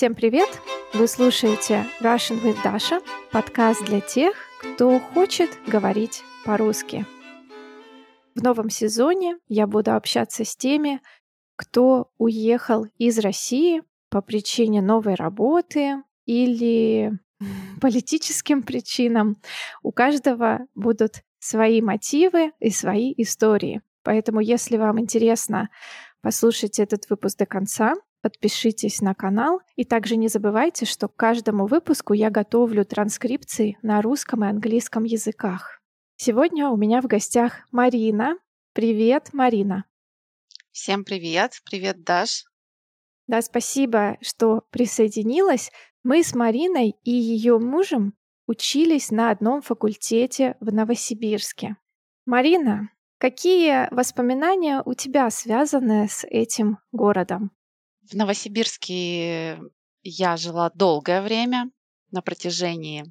Всем привет! Вы слушаете Russian with Dasha, подкаст для тех, кто хочет говорить по-русски. В новом сезоне я буду общаться с теми, кто уехал из России по причине новой работы или политическим причинам. У каждого будут свои мотивы и свои истории. Поэтому, если вам интересно послушать этот выпуск до конца, подпишитесь на канал. И также не забывайте, что к каждому выпуску я готовлю транскрипции на русском и английском языках. Сегодня у меня в гостях Марина. Привет, Марина. Всем привет. Привет, Даш. Да, спасибо, что присоединилась. Мы с Мариной и ее мужем учились на одном факультете в Новосибирске. Марина, какие воспоминания у тебя связаны с этим городом? В Новосибирске я жила долгое время, на протяжении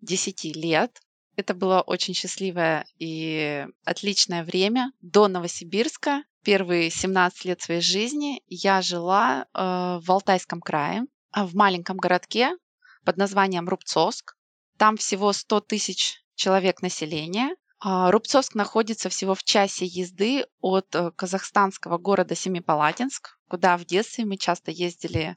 10 лет. Это было очень счастливое и отличное время. До Новосибирска первые 17 лет своей жизни я жила э, в Алтайском крае, а в маленьком городке под названием Рубцовск. Там всего 100 тысяч человек населения. А, Рубцовск находится всего в часе езды от э, казахстанского города Семипалатинск, куда в детстве мы часто ездили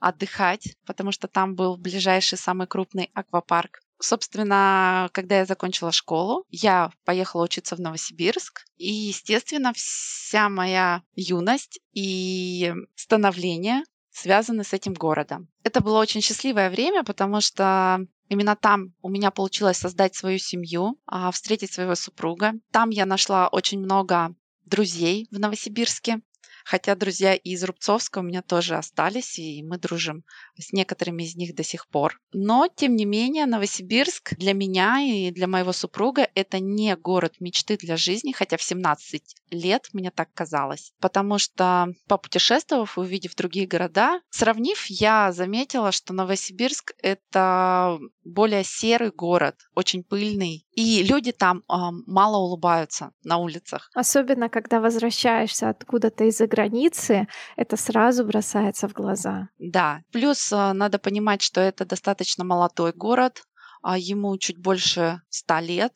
отдыхать, потому что там был ближайший самый крупный аквапарк. Собственно, когда я закончила школу, я поехала учиться в Новосибирск. И, естественно, вся моя юность и становление связаны с этим городом. Это было очень счастливое время, потому что Именно там у меня получилось создать свою семью, а, встретить своего супруга. Там я нашла очень много друзей в Новосибирске. Хотя друзья из Рубцовска у меня тоже остались, и мы дружим с некоторыми из них до сих пор. Но, тем не менее, Новосибирск для меня и для моего супруга это не город мечты для жизни, хотя в 17 лет мне так казалось. Потому что, попутешествовав и увидев другие города, сравнив, я заметила, что Новосибирск — это более серый город, очень пыльный. И люди там э, мало улыбаются на улицах. Особенно, когда возвращаешься откуда-то из-за границы, это сразу бросается в глаза. Да. Плюс э, надо понимать, что это достаточно молодой город, э, ему чуть больше ста лет.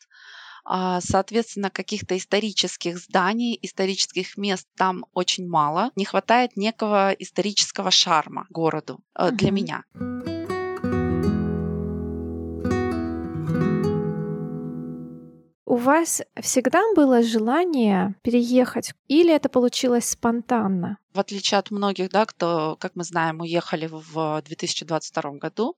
А, соответственно, каких-то исторических зданий, исторических мест там очень мало. Не хватает некого исторического шарма городу э, для меня. У вас всегда было желание переехать или это получилось спонтанно? В отличие от многих, да, кто, как мы знаем, уехали в 2022 году,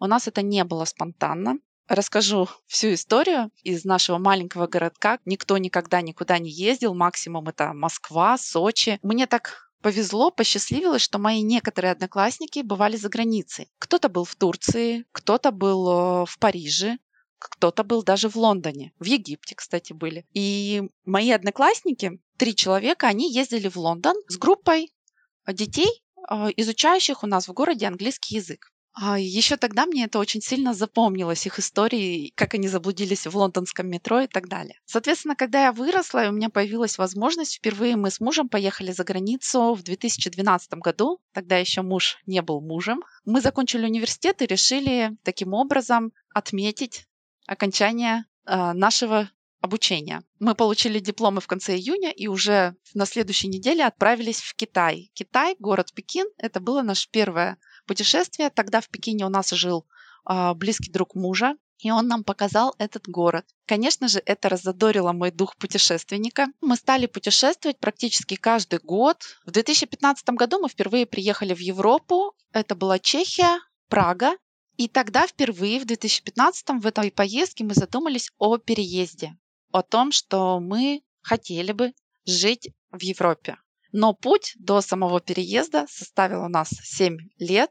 у нас это не было спонтанно. Расскажу всю историю из нашего маленького городка. Никто никогда никуда не ездил, максимум это Москва, Сочи. Мне так повезло, посчастливилось, что мои некоторые одноклассники бывали за границей. Кто-то был в Турции, кто-то был э, в Париже, кто-то был даже в Лондоне, в Египте, кстати, были. И мои одноклассники, три человека, они ездили в Лондон с группой детей, а, изучающих у нас в городе английский язык. А еще тогда мне это очень сильно запомнилось, их истории, как они заблудились в лондонском метро и так далее. Соответственно, когда я выросла, и у меня появилась возможность, впервые мы с мужем поехали за границу в 2012 году. Тогда еще муж не был мужем. Мы закончили университет и решили таким образом отметить окончания э, нашего обучения. Мы получили дипломы в конце июня и уже на следующей неделе отправились в Китай. Китай, город Пекин, это было наше первое путешествие. Тогда в Пекине у нас жил э, близкий друг мужа, и он нам показал этот город. Конечно же, это разодорило мой дух путешественника. Мы стали путешествовать практически каждый год. В 2015 году мы впервые приехали в Европу. Это была Чехия, Прага, и тогда впервые в 2015 в этой поездке мы задумались о переезде, о том, что мы хотели бы жить в Европе. Но путь до самого переезда составил у нас 7 лет.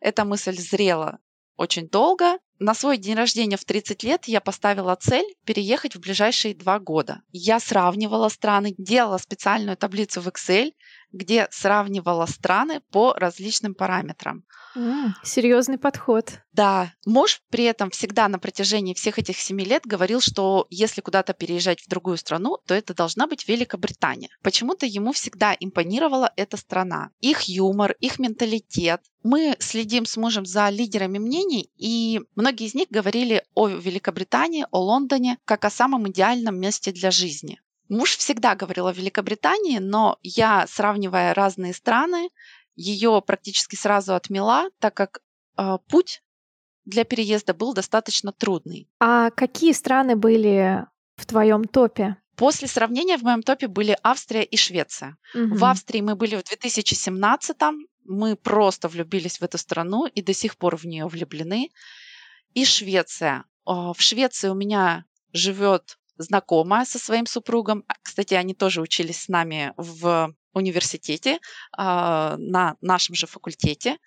Эта мысль зрела очень долго. На свой день рождения в 30 лет я поставила цель переехать в ближайшие два года. Я сравнивала страны, делала специальную таблицу в Excel, где сравнивала страны по различным параметрам. Mm, серьезный подход. Да, муж при этом всегда на протяжении всех этих семи лет говорил, что если куда-то переезжать в другую страну, то это должна быть Великобритания. Почему-то ему всегда импонировала эта страна. Их юмор, их менталитет. Мы следим с мужем за лидерами мнений, и многие из них говорили о Великобритании, о Лондоне, как о самом идеальном месте для жизни. Муж всегда говорил о Великобритании, но я, сравнивая разные страны, ее практически сразу отмела, так как э, путь для переезда был достаточно трудный. А какие страны были в твоем топе? После сравнения в моем топе были Австрия и Швеция. Угу. В Австрии мы были в 2017 мы просто влюбились в эту страну и до сих пор в нее влюблены. И Швеция. В Швеции у меня живет знакомая со своим супругом. А, кстати, они тоже учились с нами в университете, а, на нашем же факультете.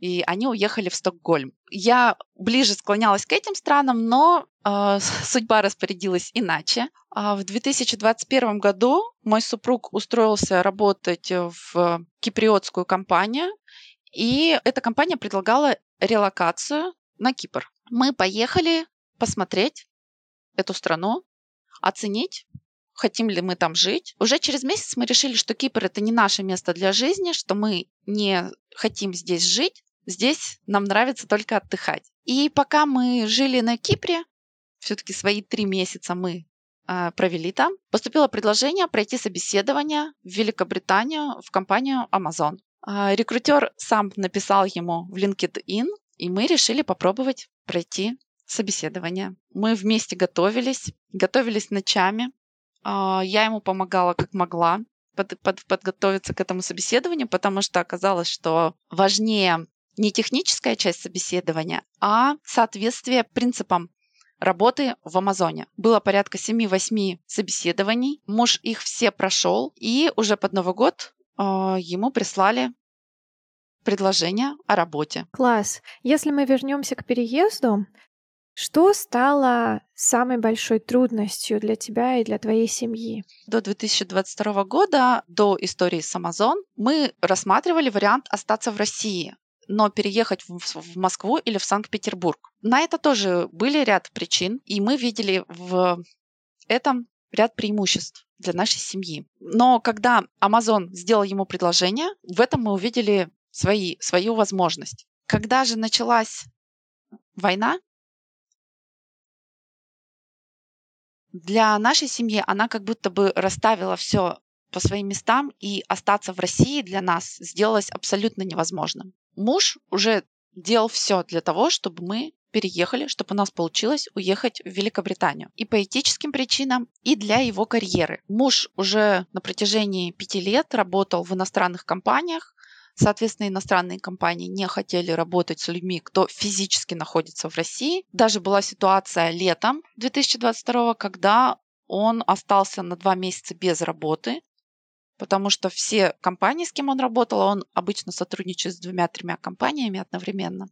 И они уехали в Стокгольм. Я ближе склонялась к этим странам, но э, судьба распорядилась иначе. В 2021 году мой супруг устроился работать в киприотскую компанию, и эта компания предлагала релокацию на Кипр. Мы поехали посмотреть эту страну, оценить, хотим ли мы там жить. Уже через месяц мы решили, что Кипр это не наше место для жизни, что мы не хотим здесь жить, здесь нам нравится только отдыхать. И пока мы жили на Кипре, все-таки свои три месяца мы э, провели там, поступило предложение пройти собеседование в Великобританию в компанию Amazon. Э, рекрутер сам написал ему в LinkedIn, и мы решили попробовать пройти собеседование. Мы вместе готовились, готовились ночами. А, я ему помогала как могла под, под, подготовиться к этому собеседованию, потому что оказалось, что важнее не техническая часть собеседования, а соответствие принципам работы в Амазоне. Было порядка 7-8 собеседований. Муж их все прошел, и уже под Новый год э, ему прислали предложение о работе. Класс. Если мы вернемся к переезду, что стало самой большой трудностью для тебя и для твоей семьи? До 2022 года, до истории с Amazon, мы рассматривали вариант остаться в России но переехать в, Москву или в Санкт-Петербург. На это тоже были ряд причин, и мы видели в этом ряд преимуществ для нашей семьи. Но когда Amazon сделал ему предложение, в этом мы увидели свои, свою возможность. Когда же началась война, для нашей семьи она как будто бы расставила все по своим местам, и остаться в России для нас сделалось абсолютно невозможным. Муж уже делал все для того, чтобы мы переехали, чтобы у нас получилось уехать в Великобританию. И по этическим причинам, и для его карьеры. Муж уже на протяжении пяти лет работал в иностранных компаниях, Соответственно, иностранные компании не хотели работать с людьми, кто физически находится в России. Даже была ситуация летом 2022, когда он остался на два месяца без работы, потому что все компании, с кем он работал, он обычно сотрудничает с двумя-тремя компаниями одновременно,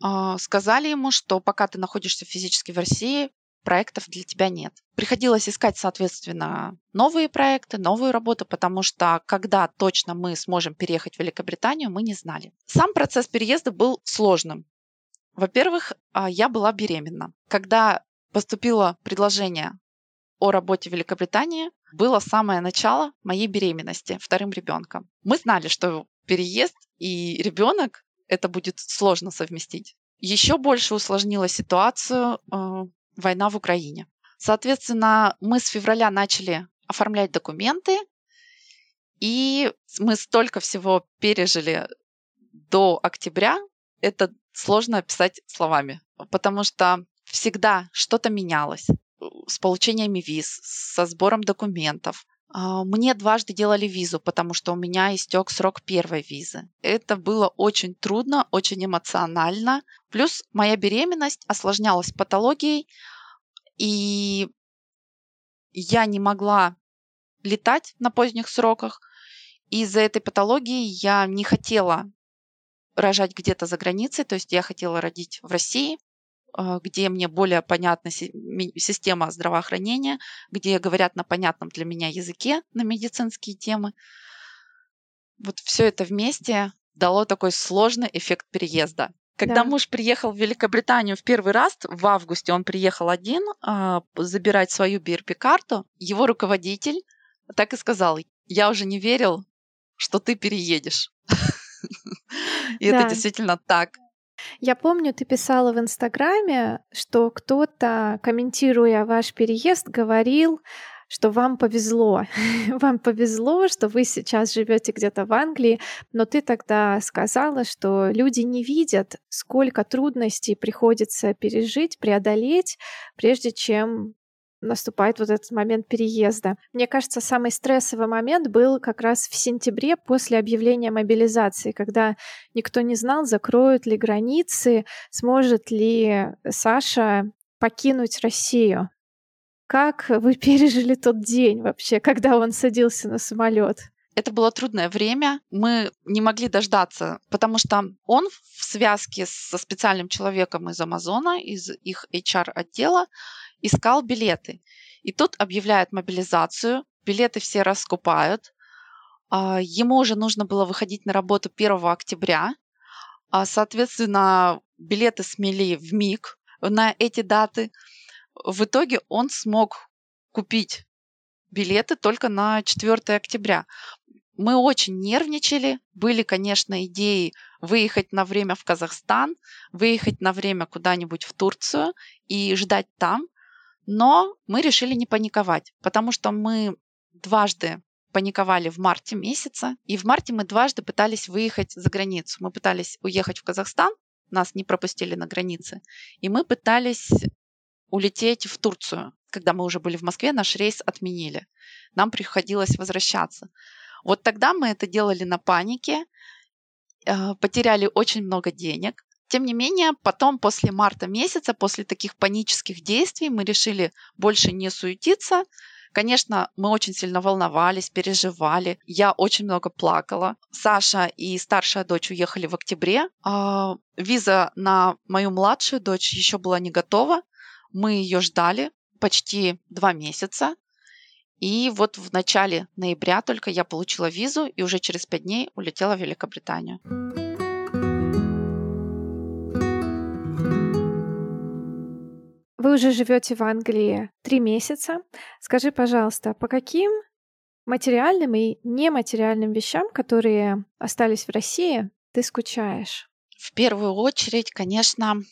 а, сказали ему, что пока ты находишься физически в России, проектов для тебя нет. Приходилось искать, соответственно, новые проекты, новую работу, потому что когда точно мы сможем переехать в Великобританию, мы не знали. Сам процесс переезда был сложным. Во-первых, а, я была беременна. Когда поступило предложение о работе в Великобритании, было самое начало моей беременности вторым ребенком. Мы знали, что переезд и ребенок это будет сложно совместить. Еще больше усложнила ситуацию э, война в Украине. Соответственно, мы с февраля начали оформлять документы, и мы столько всего пережили до октября, это сложно описать словами, потому что всегда что-то менялось с получениями виз, со сбором документов. А, мне дважды делали визу, потому что у меня истек срок первой визы. Это было очень трудно, очень эмоционально. Плюс моя беременность осложнялась патологией, и я не могла летать на поздних сроках. Из-за этой патологии я не хотела рожать где-то за границей, то есть я хотела родить в России. А, где мне более понятна система здравоохранения, где говорят на понятном для меня языке на медицинские темы. Вот все это вместе дало такой сложный эффект переезда. Когда да. муж приехал в Великобританию в первый раз, в августе он приехал один а, забирать свою BRP-карту, его руководитель так и сказал, я уже не верил, что ты переедешь. И это действительно так. Я помню, ты писала в Инстаграме, что кто-то, комментируя ваш переезд, говорил, что вам повезло. вам повезло, что вы сейчас живете где-то в Англии, но ты тогда сказала, что люди не видят, сколько трудностей приходится пережить, преодолеть, прежде чем наступает вот этот момент переезда. Мне кажется, самый стрессовый момент был как раз в сентябре после объявления мобилизации, когда никто не знал, закроют ли границы, сможет ли Саша покинуть Россию. Как вы пережили тот день вообще, когда он садился на самолет? Это было трудное время. Мы не могли дождаться, потому что он в связке со специальным человеком из Амазона, из их HR-отдела, искал билеты. И тут объявляют мобилизацию, билеты все раскупают. А, ему уже нужно было выходить на работу 1 октября. А, соответственно, билеты смели в миг на эти даты. В итоге он смог купить билеты только на 4 октября. Мы очень нервничали. Были, конечно, идеи выехать на время в Казахстан, выехать на время куда-нибудь в Турцию и ждать там. Но мы решили не паниковать, потому что мы дважды паниковали в марте месяце, и в марте мы дважды пытались выехать за границу. Мы пытались уехать в Казахстан, нас не пропустили на границе, и мы пытались улететь в Турцию. Когда мы уже были в Москве, наш рейс отменили. Нам приходилось возвращаться. Вот тогда мы это делали на панике, э, потеряли очень много денег, тем не менее, потом, после марта месяца, после таких панических действий, мы решили больше не суетиться. Конечно, мы очень сильно волновались, переживали. Я очень много плакала. Саша и старшая дочь уехали в октябре. А виза на мою младшую дочь еще была не готова. Мы ее ждали почти два месяца. И вот в начале ноября только я получила визу и уже через пять дней улетела в Великобританию. Вы уже живете в Англии три месяца. Скажи, пожалуйста, по каким материальным и нематериальным вещам, которые остались в России, ты скучаешь? В первую очередь, конечно,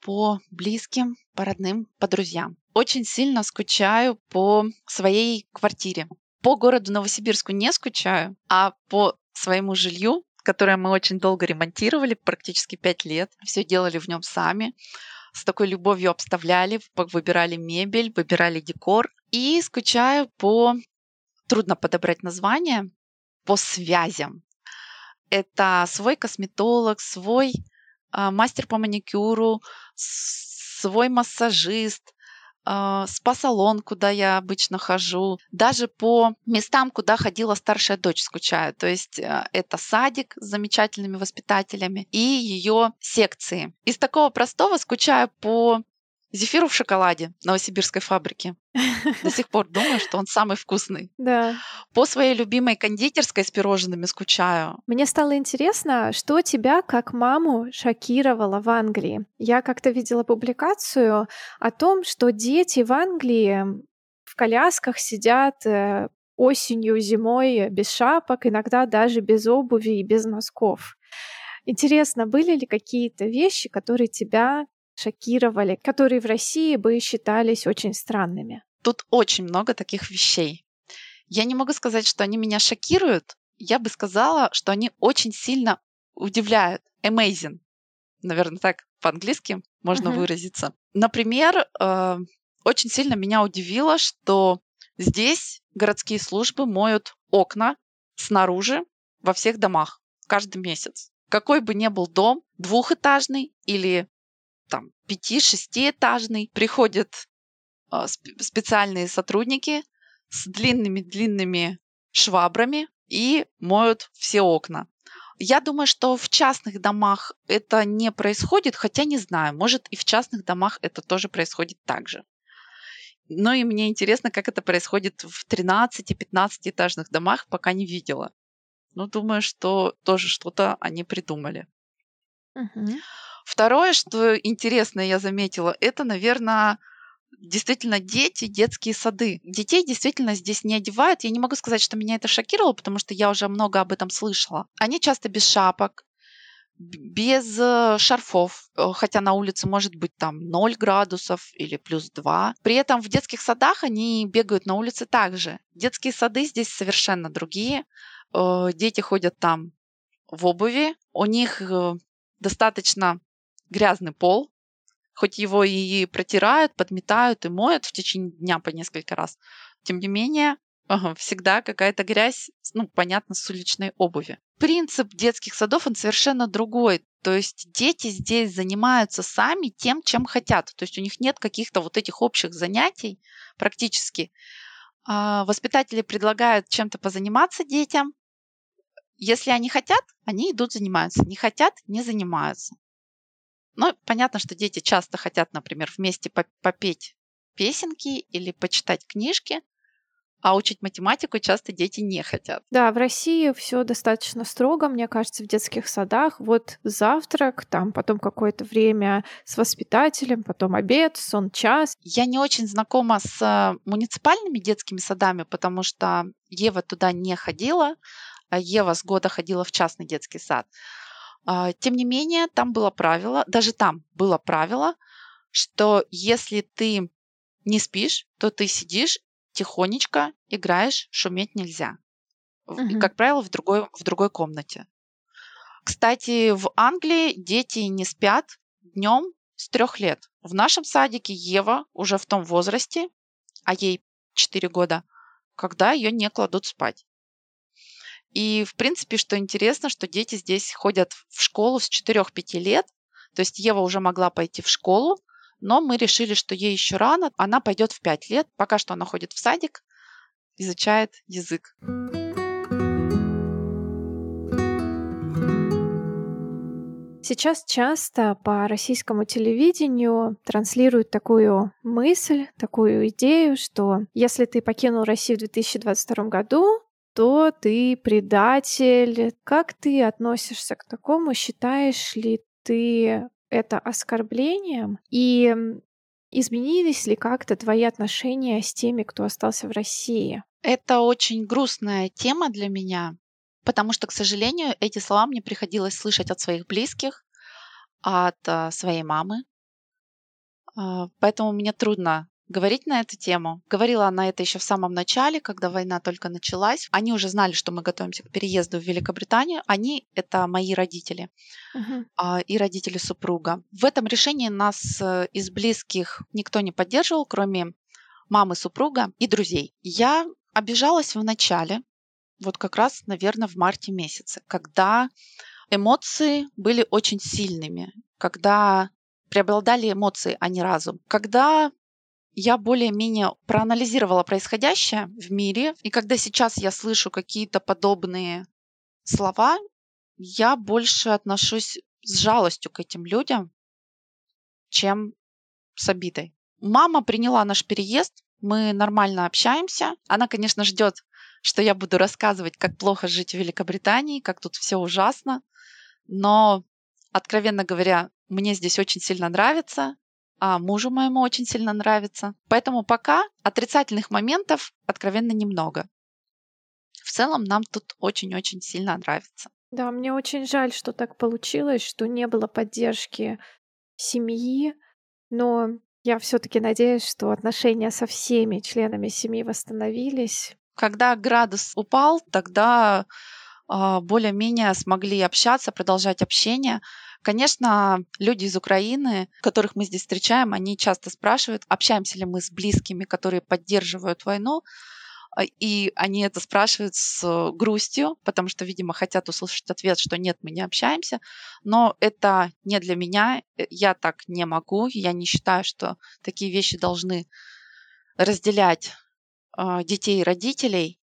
по близким, по родным, по друзьям. Очень сильно скучаю по своей квартире. По городу Новосибирску не скучаю, а по своему жилью, которое мы очень долго ремонтировали, практически пять лет. Все делали в нем сами с такой любовью обставляли, выбирали мебель, выбирали декор. И скучаю по, трудно подобрать название, по связям. Это свой косметолог, свой э, мастер по маникюру, свой массажист, а, спа-салон, куда я обычно хожу, даже по местам, куда ходила старшая дочь, скучаю. То есть э, это садик с замечательными воспитателями и ее секции. Из такого простого скучаю по Зефиру в шоколаде новосибирской фабрики. До сих пор думаю, что он самый вкусный. Да. По своей любимой кондитерской с пирожными скучаю. Мне стало интересно, что тебя как маму шокировало в Англии. Я как-то видела публикацию о том, что дети в Англии в колясках сидят э, осенью, зимой без шапок, иногда даже без обуви и без носков. Интересно, были ли какие-то вещи, которые тебя шокировали, которые в России бы считались очень странными? Тут очень много таких вещей. Я не могу сказать, что они меня шокируют. Я бы сказала, что они очень сильно удивляют. Amazing. Наверное, так по-английски можно uh-huh. выразиться. Например, э, очень сильно меня удивило, что здесь городские службы моют окна снаружи во всех домах каждый месяц. Какой бы ни был дом, двухэтажный или там пяти-шестиэтажный, приходят э, специальные сотрудники с длинными-длинными швабрами и моют все окна. Я думаю, что в частных домах это не происходит, хотя не знаю, может и в частных домах это тоже происходит так же. Но и мне интересно, как это происходит в 13-15 этажных домах, пока не видела. Ну, думаю, что тоже что-то они придумали. Угу. Второе, что интересно я заметила, это, наверное, действительно дети, детские сады. Детей действительно здесь не одевают. Я не могу сказать, что меня это шокировало, потому что я уже много об этом слышала. Они часто без шапок, без э, шарфов, э, хотя на улице может быть там 0 градусов или плюс 2. При этом в детских садах они бегают на улице также. Детские сады здесь совершенно другие. Э, дети ходят там в обуви, у них достаточно грязный пол, хоть его и протирают, подметают и моют в течение дня по несколько раз, тем не менее всегда какая-то грязь, ну, понятно, с уличной обуви. Принцип детских садов, он совершенно другой. То есть дети здесь занимаются сами тем, чем хотят. То есть у них нет каких-то вот этих общих занятий практически. А, воспитатели предлагают чем-то позаниматься детям. Если они хотят, они идут занимаются. Не хотят, не занимаются. Но понятно, что дети часто хотят, например, вместе попеть песенки или почитать книжки, а учить математику часто дети не хотят. Да, в России все достаточно строго, мне кажется, в детских садах. Вот завтрак, там потом какое-то время с воспитателем, потом обед, сон, час. Я не очень знакома с муниципальными детскими садами, потому что Ева туда не ходила, а Ева с года ходила в частный детский сад. А, тем не менее, там было правило, даже там было правило, что если ты не спишь, то ты сидишь тихонечко, играешь, шуметь нельзя. Угу. И, как правило, в другой, в другой комнате. Кстати, в Англии дети не спят днем с трех лет. В нашем садике Ева уже в том возрасте, а ей 4 года, когда ее не кладут спать. И, в принципе, что интересно, что дети здесь ходят в школу с 4-5 лет. То есть Ева уже могла пойти в школу, но мы решили, что ей еще рано. Она пойдет в 5 лет. Пока что она ходит в садик, изучает язык. Сейчас часто по российскому телевидению транслируют такую мысль, такую идею, что если ты покинул Россию в 2022 году, что ты предатель. Как ты относишься к такому? Считаешь ли ты это оскорблением? И изменились ли как-то твои отношения с теми, кто остался в России? Это очень грустная тема для меня, потому что, к сожалению, эти слова мне приходилось слышать от своих близких, от а, своей мамы. А, поэтому мне трудно говорить на эту тему. Говорила она это еще в самом начале, когда война только началась. Они уже знали, что мы готовимся к переезду в Великобританию. Они — это мои родители uh-huh. и родители супруга. В этом решении нас э, из близких никто не поддерживал, кроме мамы супруга и друзей. Я обижалась в начале, вот как раз, наверное, в марте месяце, когда эмоции были очень сильными, когда преобладали эмоции, а не разум. Когда я более-менее проанализировала происходящее в мире, и когда сейчас я слышу какие-то подобные слова, я больше отношусь с жалостью к этим людям, чем с обидой. Мама приняла наш переезд, мы нормально общаемся. Она, конечно, ждет, что я буду рассказывать, как плохо жить в Великобритании, как тут все ужасно. Но, откровенно говоря, мне здесь очень сильно нравится а мужу моему очень сильно нравится. Поэтому пока отрицательных моментов откровенно немного. В целом нам тут очень-очень сильно нравится. Да, мне очень жаль, что так получилось, что не было поддержки семьи, но я все-таки надеюсь, что отношения со всеми членами семьи восстановились. Когда градус упал, тогда более-менее смогли общаться, продолжать общение. Конечно, люди из Украины, которых мы здесь встречаем, они часто спрашивают, общаемся ли мы с близкими, которые поддерживают войну. А, и они это спрашивают с грустью, потому что, видимо, хотят услышать ответ, что нет, мы не общаемся. Но это не для меня, э, я так не могу, я не считаю, что такие вещи должны разделять а, детей и родителей.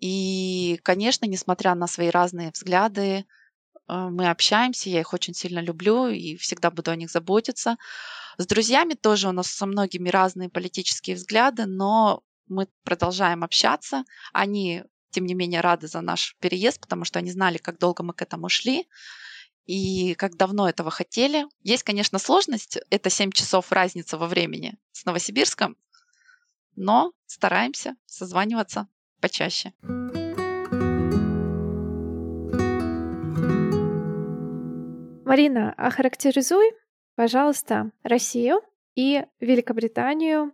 И, конечно, несмотря на свои разные взгляды, э, мы общаемся, я их очень сильно люблю и всегда буду о них заботиться. С друзьями тоже у нас со многими разные политические взгляды, но мы продолжаем общаться. Они, тем не менее, рады за наш переезд, потому что они знали, как долго мы к этому шли и как давно этого хотели. Есть, конечно, сложность, это 7 часов разница во времени с Новосибирском, но стараемся созваниваться почаще. Марина, охарактеризуй, пожалуйста, Россию и Великобританию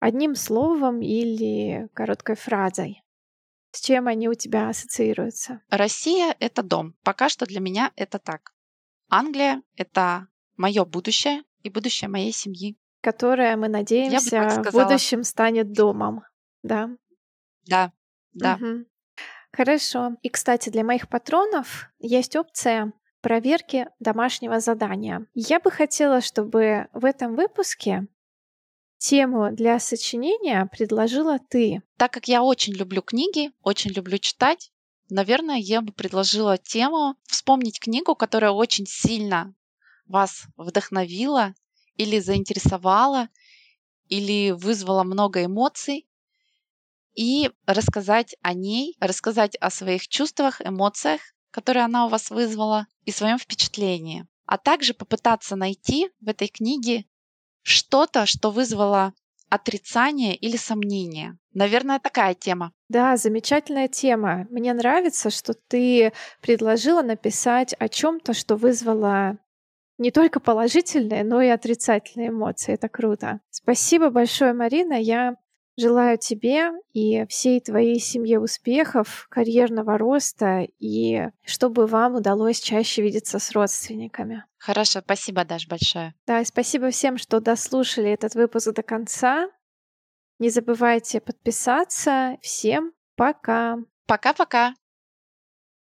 одним словом или короткой фразой. С чем они у тебя ассоциируются? Россия — это дом. Пока что для меня это так. Англия — это мое будущее и будущее моей семьи. Которое, мы надеемся, в будущем станет домом. Да? Да, да. Угу. Хорошо. И, кстати, для моих патронов есть опция проверки домашнего задания. Я бы хотела, чтобы в этом выпуске Тему для сочинения предложила ты. Так как я очень люблю книги, очень люблю читать, наверное, я бы предложила тему вспомнить книгу, которая очень сильно вас вдохновила или заинтересовала, или вызвала много эмоций, и рассказать о ней, рассказать о своих чувствах, эмоциях, которые она у вас вызвала, и своем впечатлении. А также попытаться найти в этой книге что-то, что вызвало отрицание или сомнение. Наверное, такая тема. Да, замечательная тема. Мне нравится, что ты предложила написать о чем-то, что вызвало не только положительные, но и отрицательные эмоции. Это круто. Спасибо большое, Марина. Я Желаю тебе и всей твоей семье успехов, карьерного роста и чтобы вам удалось чаще видеться с родственниками. Хорошо, спасибо, Даш, большое. Да, и спасибо всем, что дослушали этот выпуск до конца. Не забывайте подписаться. Всем пока. Пока-пока.